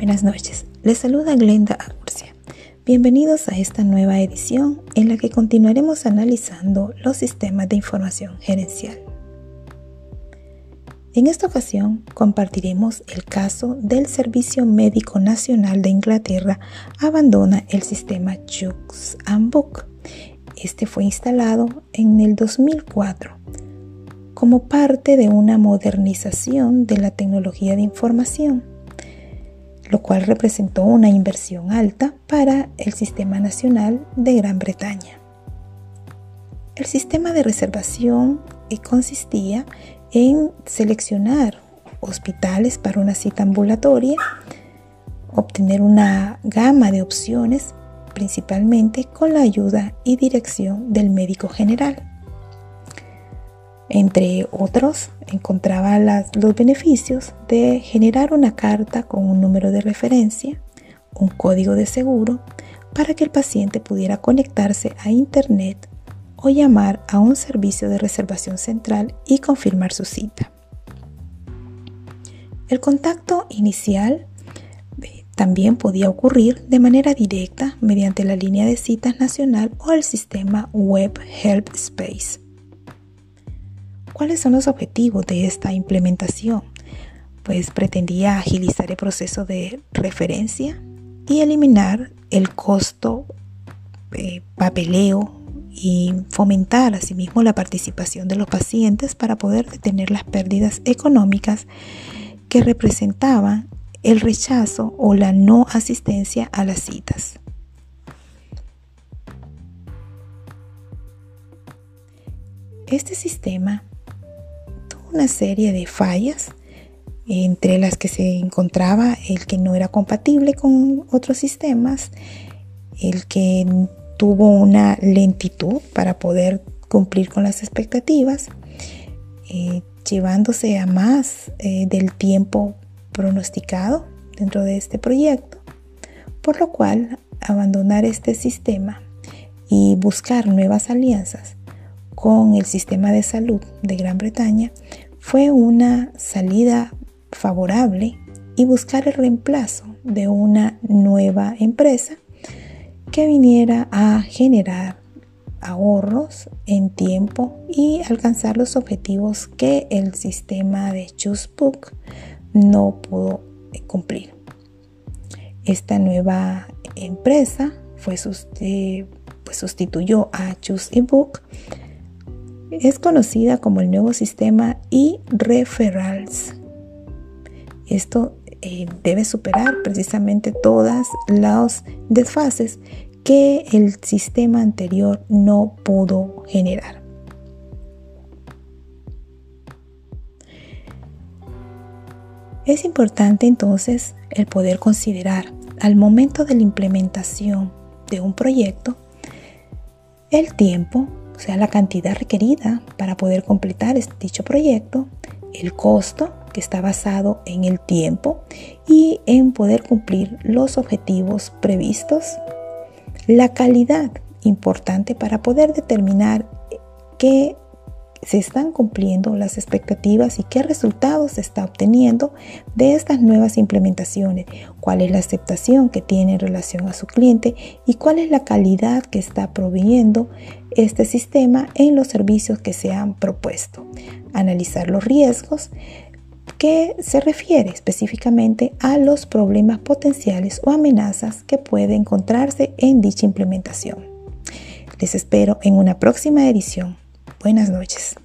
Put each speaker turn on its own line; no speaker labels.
Buenas noches, les saluda Glenda Agurcia. Bienvenidos a esta nueva edición en la que continuaremos analizando los sistemas de información gerencial. En esta ocasión compartiremos el caso del Servicio Médico Nacional de Inglaterra abandona el sistema Jux and Book. Este fue instalado en el 2004 como parte de una modernización de la tecnología de información, lo cual representó una inversión alta para el Sistema Nacional de Gran Bretaña. El sistema de reservación consistía en seleccionar hospitales para una cita ambulatoria, obtener una gama de opciones, principalmente con la ayuda y dirección del médico general. Entre otros, encontraba los beneficios de generar una carta con un número de referencia, un código de seguro, para que el paciente pudiera conectarse a Internet o llamar a un servicio de reservación central y confirmar su cita. El contacto inicial eh, también podía ocurrir de manera directa mediante la línea de citas nacional o el sistema Web Help Space. ¿Cuáles son los objetivos de esta implementación? Pues pretendía agilizar el proceso de referencia y eliminar el costo eh, papeleo y fomentar asimismo la participación de los pacientes para poder detener las pérdidas económicas que representaban el rechazo o la no asistencia a las citas. Este sistema una serie de fallas, entre las que se encontraba el que no era compatible con otros sistemas, el que tuvo una lentitud para poder cumplir con las expectativas, eh, llevándose a más eh, del tiempo pronosticado dentro de este proyecto, por lo cual abandonar este sistema y buscar nuevas alianzas con el sistema de salud de Gran Bretaña fue una salida favorable y buscar el reemplazo de una nueva empresa que viniera a generar ahorros en tiempo y alcanzar los objetivos que el sistema de ChooseBook no pudo cumplir. Esta nueva empresa fue eh, pues sustituyó a ChooseBook es conocida como el nuevo sistema e-referrals. Esto eh, debe superar precisamente todas las desfases que el sistema anterior no pudo generar. Es importante entonces el poder considerar al momento de la implementación de un proyecto el tiempo o sea, la cantidad requerida para poder completar dicho proyecto, el costo que está basado en el tiempo y en poder cumplir los objetivos previstos, la calidad importante para poder determinar qué se están cumpliendo las expectativas y qué resultados se está obteniendo de estas nuevas implementaciones, cuál es la aceptación que tiene en relación a su cliente y cuál es la calidad que está proveyendo este sistema en los servicios que se han propuesto. Analizar los riesgos que se refiere específicamente a los problemas potenciales o amenazas que puede encontrarse en dicha implementación. Les espero en una próxima edición Buenas noches.